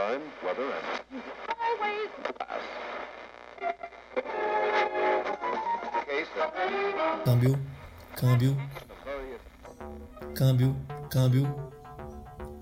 time, weather, and Câmbio, câmbio, câmbio, câmbio.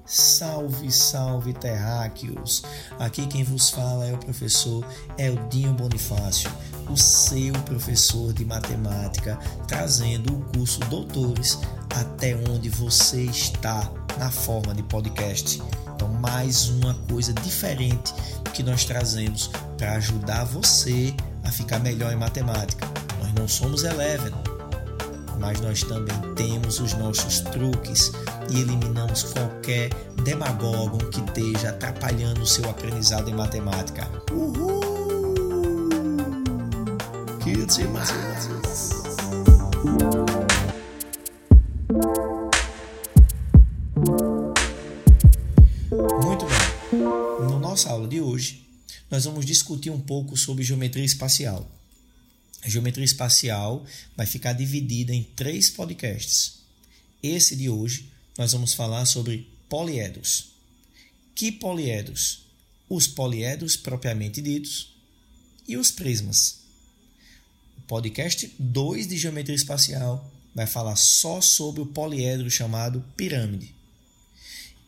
Salve, salve, terráqueos! Aqui quem vos fala é o professor Eldinho Bonifácio, o seu professor de matemática, trazendo o curso Doutores até onde você está na forma de podcast. Então, mais uma coisa diferente que nós trazemos para ajudar você a ficar melhor em matemática. Nós não somos Eleven, mas nós também temos os nossos truques e eliminamos qualquer demagogo que esteja atrapalhando o seu aprendizado em matemática. Uhul! Que demais! Nós vamos discutir um pouco sobre geometria espacial. A geometria espacial vai ficar dividida em três podcasts. Esse de hoje nós vamos falar sobre poliedros. Que poliedros? Os poliedros propriamente ditos e os prismas. O podcast 2 de geometria espacial vai falar só sobre o poliedro chamado pirâmide.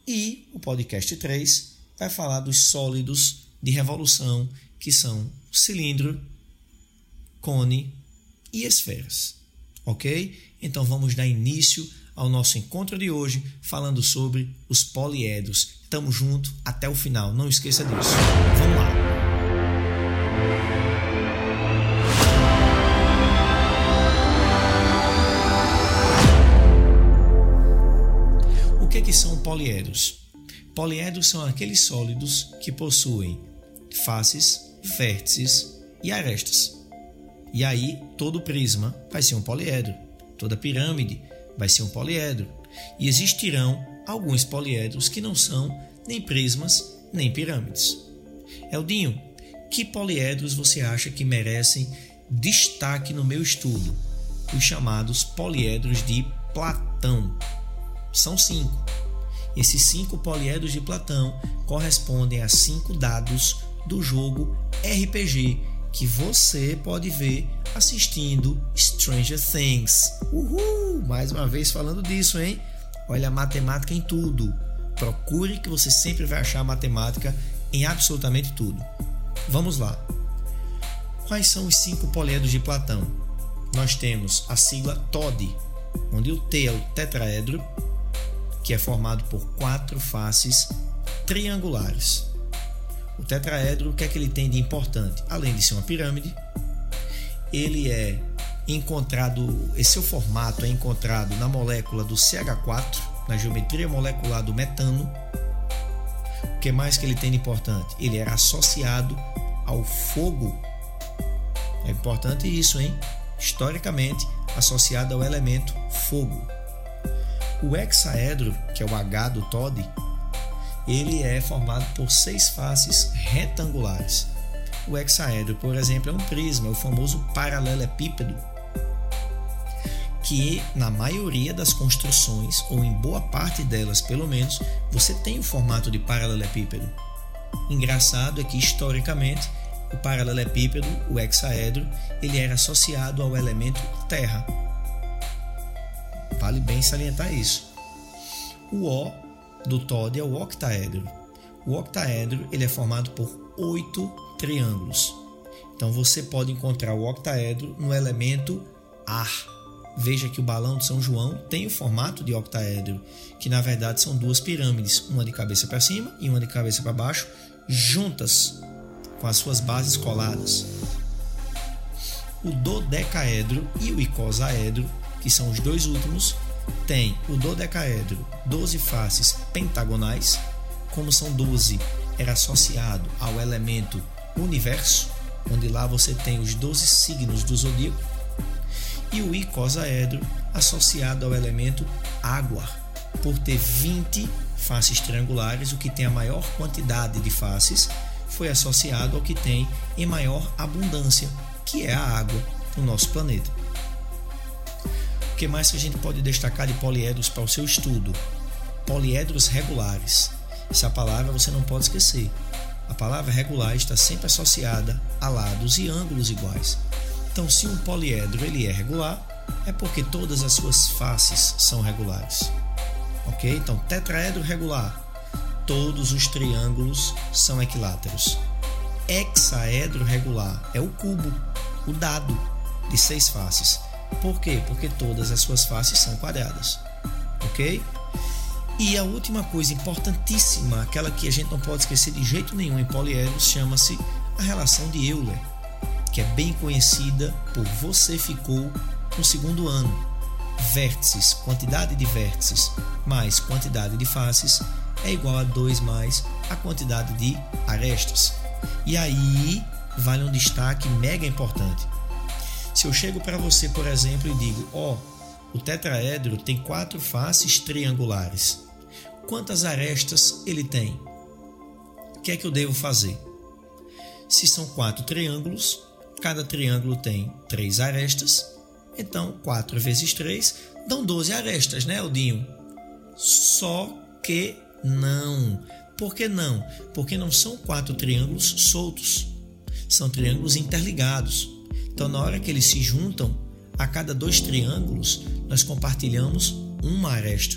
E o podcast 3 vai falar dos sólidos de revolução, que são cilindro, cone e esferas. Ok? Então vamos dar início ao nosso encontro de hoje falando sobre os poliedros. Tamo junto até o final, não esqueça disso. Vamos lá! O que, que são poliedros? Poliedros são aqueles sólidos que possuem faces, vértices e arestas. E aí, todo prisma vai ser um poliedro, toda pirâmide vai ser um poliedro. E existirão alguns poliedros que não são nem prismas nem pirâmides. Eldinho, que poliedros você acha que merecem destaque no meu estudo? Os chamados poliedros de Platão. São cinco. Esses cinco poliedros de Platão correspondem a cinco dados do jogo RPG que você pode ver assistindo Stranger Things. Uhul! Mais uma vez falando disso, hein? Olha a matemática em tudo. Procure que você sempre vai achar matemática em absolutamente tudo. Vamos lá. Quais são os cinco poliedros de Platão? Nós temos a sigla TOD, onde o T é o tetraedro, que é formado por quatro faces triangulares. O tetraedro, o que é que ele tem de importante? Além de ser uma pirâmide, ele é encontrado, esse seu formato é encontrado na molécula do CH4, na geometria molecular do metano. O que mais que ele tem de importante? Ele era associado ao fogo. É importante isso, hein? Historicamente associado ao elemento fogo. O hexaedro, que é o H do Todd, ele é formado por seis faces retangulares. O hexaedro, por exemplo, é um prisma, é o famoso paralelepípedo, que na maioria das construções, ou em boa parte delas pelo menos, você tem o formato de paralelepípedo. Engraçado é que historicamente o paralelepípedo, o hexaedro, ele era associado ao elemento terra. Vale bem salientar isso. O O do Todd é o octaedro. O octaedro ele é formado por oito triângulos. Então você pode encontrar o octaedro no elemento ar. Veja que o balão de São João tem o formato de octaedro, que na verdade são duas pirâmides, uma de cabeça para cima e uma de cabeça para baixo, juntas, com as suas bases coladas. O dodecaedro e o icosaedro, que são os dois últimos, tem o dodecaedro, 12 faces pentagonais, como são 12, era associado ao elemento universo, onde lá você tem os 12 signos do zodíaco, e o icosaedro associado ao elemento água, por ter 20 faces triangulares, o que tem a maior quantidade de faces foi associado ao que tem em maior abundância, que é a água no nosso planeta. Que mais que a gente pode destacar de poliedros para o seu estudo? Poliedros regulares. Essa palavra você não pode esquecer. A palavra regular está sempre associada a lados e ângulos iguais. Então, se um poliedro ele é regular, é porque todas as suas faces são regulares. Ok? Então, tetraedro regular, todos os triângulos são equiláteros. Hexaedro regular é o cubo, o dado de seis faces. Por quê? Porque todas as suas faces são quadradas. Ok? E a última coisa importantíssima, aquela que a gente não pode esquecer de jeito nenhum em poliedros, chama-se a relação de Euler, que é bem conhecida por você ficou no segundo ano. Vértices, quantidade de vértices mais quantidade de faces é igual a 2 mais a quantidade de arestas. E aí vale um destaque mega importante. Se eu chego para você, por exemplo, e digo: Ó, oh, o tetraedro tem quatro faces triangulares quantas arestas ele tem. O que é que eu devo fazer? Se são quatro triângulos, cada triângulo tem três arestas, então 4 vezes 3 dão 12 arestas, né, Odinho? Só que não. Por que não? Porque não são quatro triângulos soltos, são triângulos interligados. Então, na hora que eles se juntam, a cada dois triângulos nós compartilhamos uma aresta.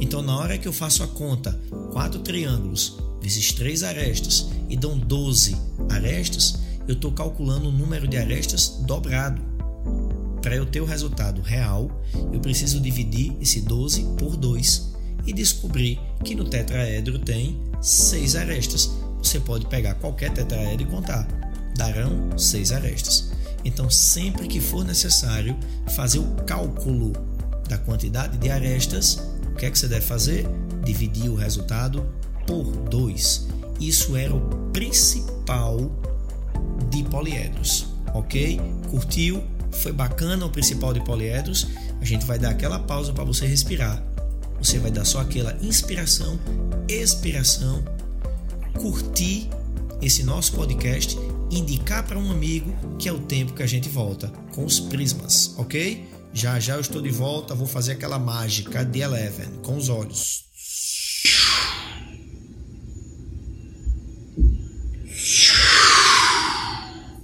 Então, na hora que eu faço a conta, quatro triângulos vezes três arestas e dão 12 arestas, eu estou calculando o número de arestas dobrado. Para eu ter o resultado real, eu preciso dividir esse 12 por 2 e descobrir que no tetraedro tem 6 arestas. Você pode pegar qualquer tetraedro e contar, darão 6 arestas. Então, sempre que for necessário fazer o cálculo da quantidade de arestas, o que é que você deve fazer? Dividir o resultado por 2. Isso era o principal de poliedros, ok? Curtiu? Foi bacana o principal de poliedros? A gente vai dar aquela pausa para você respirar. Você vai dar só aquela inspiração, expiração, curtir esse nosso podcast, indicar para um amigo que é o tempo que a gente volta com os prismas, ok? Já já eu estou de volta, vou fazer aquela mágica de Eleven com os olhos.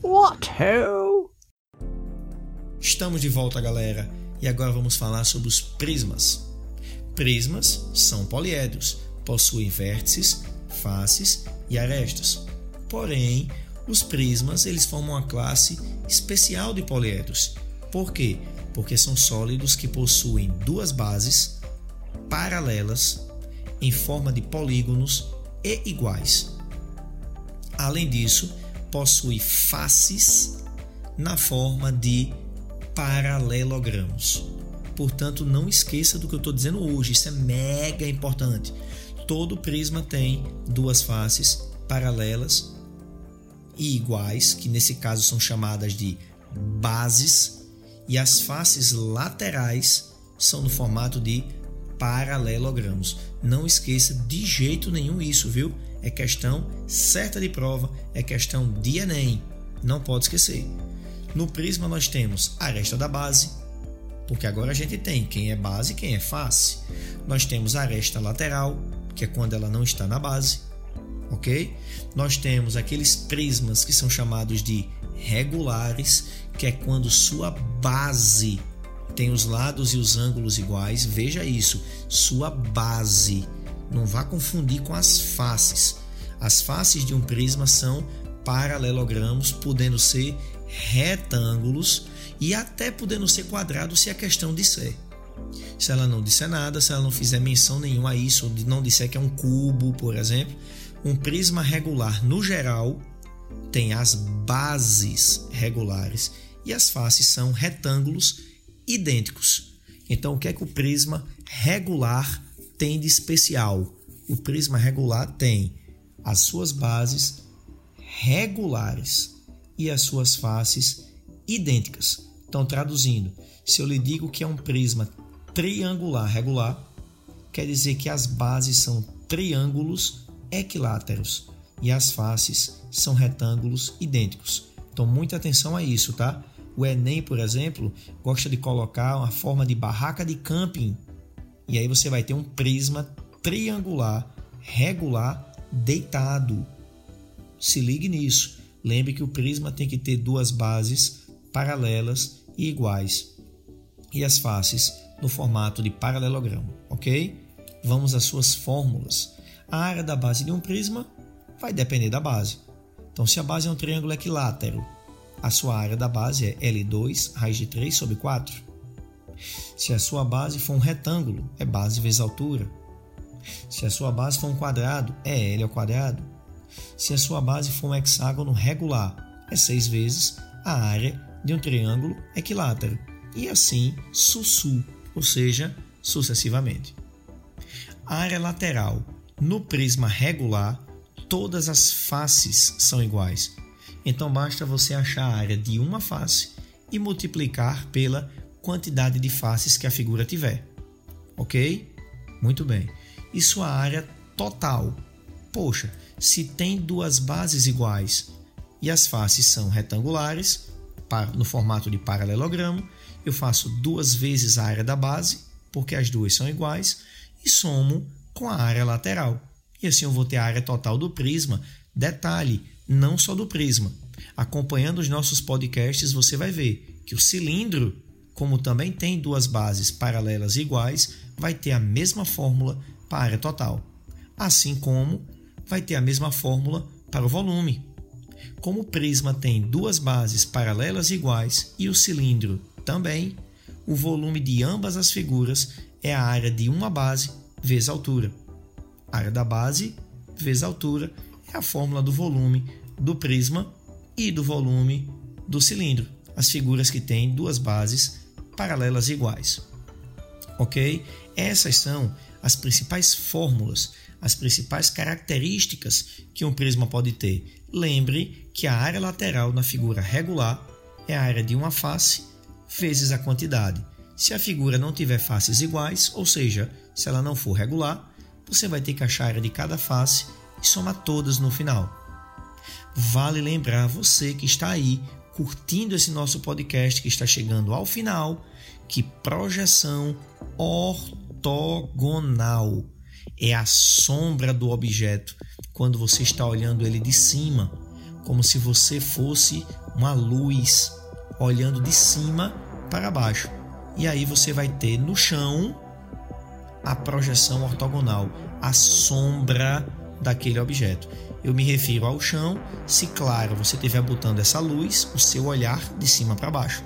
What ho? Estamos de volta, galera, e agora vamos falar sobre os prismas. Prismas são poliedros, possuem vértices, faces e arestas. Porém, os prismas eles formam uma classe especial de poliedros. Por quê? porque são sólidos que possuem duas bases paralelas em forma de polígonos e iguais. Além disso, possui faces na forma de paralelogramos. Portanto, não esqueça do que eu estou dizendo hoje, isso é mega importante. Todo prisma tem duas faces paralelas e iguais, que nesse caso são chamadas de bases e as faces laterais são no formato de paralelogramos. Não esqueça de jeito nenhum isso, viu? É questão certa de prova, é questão de Enem. Não pode esquecer. No prisma nós temos a aresta da base, porque agora a gente tem quem é base e quem é face. Nós temos a aresta lateral, que é quando ela não está na base, ok? Nós temos aqueles prismas que são chamados de regulares, que é quando sua base tem os lados e os ângulos iguais. Veja isso, sua base. Não vá confundir com as faces. As faces de um prisma são paralelogramos, podendo ser retângulos e até podendo ser quadrados se a questão disser. Se ela não disser nada, se ela não fizer menção nenhuma a isso, ou não disser que é um cubo, por exemplo, um prisma regular no geral tem as bases regulares e as faces são retângulos idênticos. Então, o que é que o prisma regular tem de especial? O prisma regular tem as suas bases regulares e as suas faces idênticas. Então, traduzindo, se eu lhe digo que é um prisma triangular regular, quer dizer que as bases são triângulos equiláteros e as faces são retângulos idênticos. Então, muita atenção a isso, tá? O Enem, por exemplo, gosta de colocar uma forma de barraca de camping. E aí você vai ter um prisma triangular regular deitado. Se ligue nisso. Lembre que o prisma tem que ter duas bases paralelas e iguais e as faces no formato de paralelogramo, ok? Vamos às suas fórmulas. A área da base de um prisma vai depender da base. Então, se a base é um triângulo equilátero, a sua área da base é L2 raiz de 3 sobre 4. Se a sua base for um retângulo, é base vezes altura. Se a sua base for um quadrado, é L ao quadrado. Se a sua base for um hexágono regular, é 6 vezes a área de um triângulo equilátero. E assim, sussu, ou seja, sucessivamente. A área lateral no prisma regular, todas as faces são iguais. Então basta você achar a área de uma face e multiplicar pela quantidade de faces que a figura tiver. Ok? Muito bem. E sua área total? Poxa, se tem duas bases iguais e as faces são retangulares, no formato de paralelogramo, eu faço duas vezes a área da base, porque as duas são iguais, e somo com a área lateral. E assim eu vou ter a área total do prisma. Detalhe, não só do prisma. Acompanhando os nossos podcasts, você vai ver que o cilindro, como também tem duas bases paralelas iguais, vai ter a mesma fórmula para a área total. Assim como vai ter a mesma fórmula para o volume. Como o prisma tem duas bases paralelas iguais e o cilindro também, o volume de ambas as figuras é a área de uma base vezes altura. Área da base vezes altura é a fórmula do volume do prisma e do volume do cilindro, as figuras que têm duas bases paralelas iguais. Ok? Essas são as principais fórmulas, as principais características que um prisma pode ter. Lembre que a área lateral na figura regular é a área de uma face vezes a quantidade. Se a figura não tiver faces iguais, ou seja, se ela não for regular, você vai ter que achar a área de cada face e somar todas no final. Vale lembrar você que está aí curtindo esse nosso podcast que está chegando ao final, que projeção ortogonal é a sombra do objeto quando você está olhando ele de cima, como se você fosse uma luz olhando de cima para baixo. E aí você vai ter no chão a projeção ortogonal, a sombra daquele objeto. Eu me refiro ao chão se, claro, você estiver botando essa luz, o seu olhar de cima para baixo.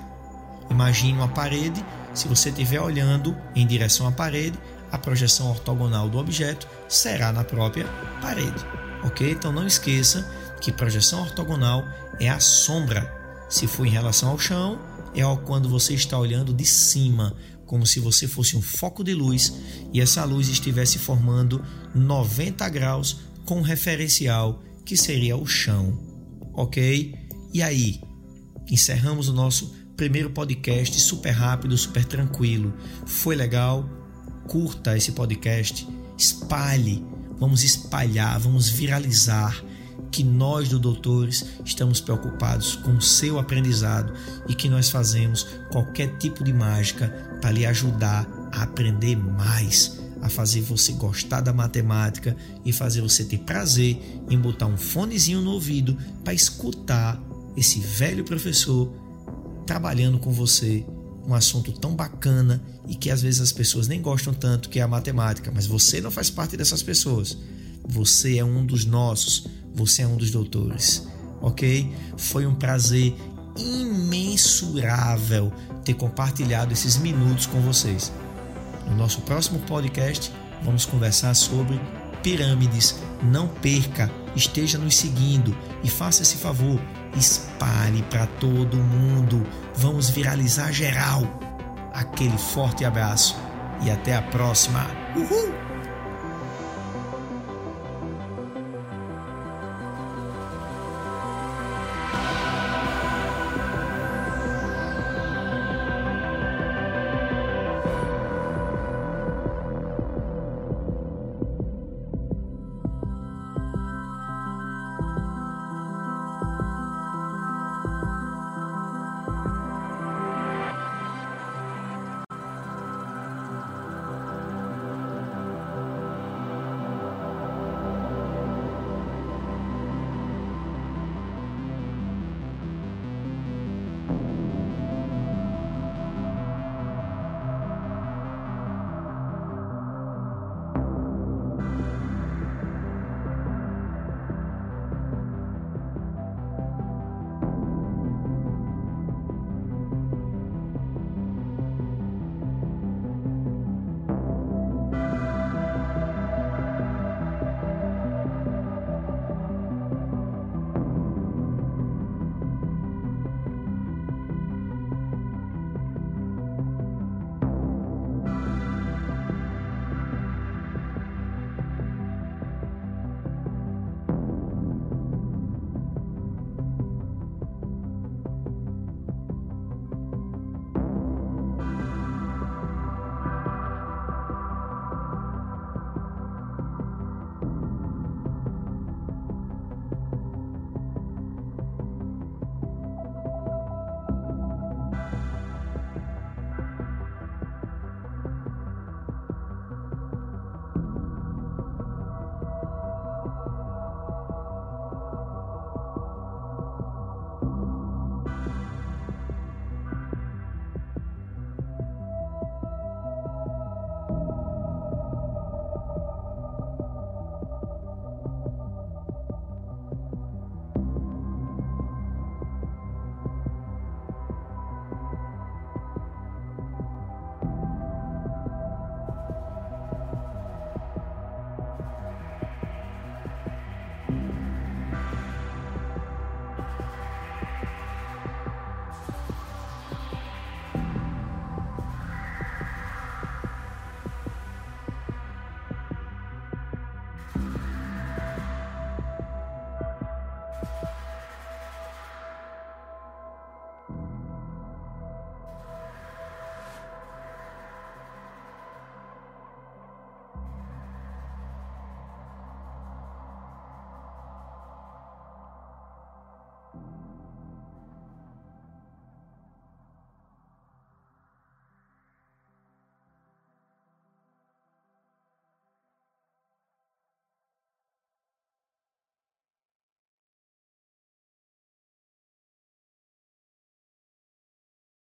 Imagine uma parede, se você estiver olhando em direção à parede, a projeção ortogonal do objeto será na própria parede. Ok? Então não esqueça que projeção ortogonal é a sombra. Se for em relação ao chão, é quando você está olhando de cima, como se você fosse um foco de luz e essa luz estivesse formando 90 graus com um referencial que seria o chão. Ok? E aí, encerramos o nosso primeiro podcast super rápido, super tranquilo. Foi legal? Curta esse podcast, espalhe, vamos espalhar, vamos viralizar que nós do Doutores estamos preocupados com o seu aprendizado e que nós fazemos qualquer tipo de mágica para lhe ajudar a aprender mais, a fazer você gostar da matemática e fazer você ter prazer em botar um fonezinho no ouvido para escutar esse velho professor trabalhando com você um assunto tão bacana e que às vezes as pessoas nem gostam tanto, que é a matemática, mas você não faz parte dessas pessoas. Você é um dos nossos você é um dos doutores, ok? Foi um prazer imensurável ter compartilhado esses minutos com vocês. No nosso próximo podcast, vamos conversar sobre pirâmides. Não perca, esteja nos seguindo e faça esse favor, espalhe para todo mundo. Vamos viralizar geral. Aquele forte abraço e até a próxima. Uhul!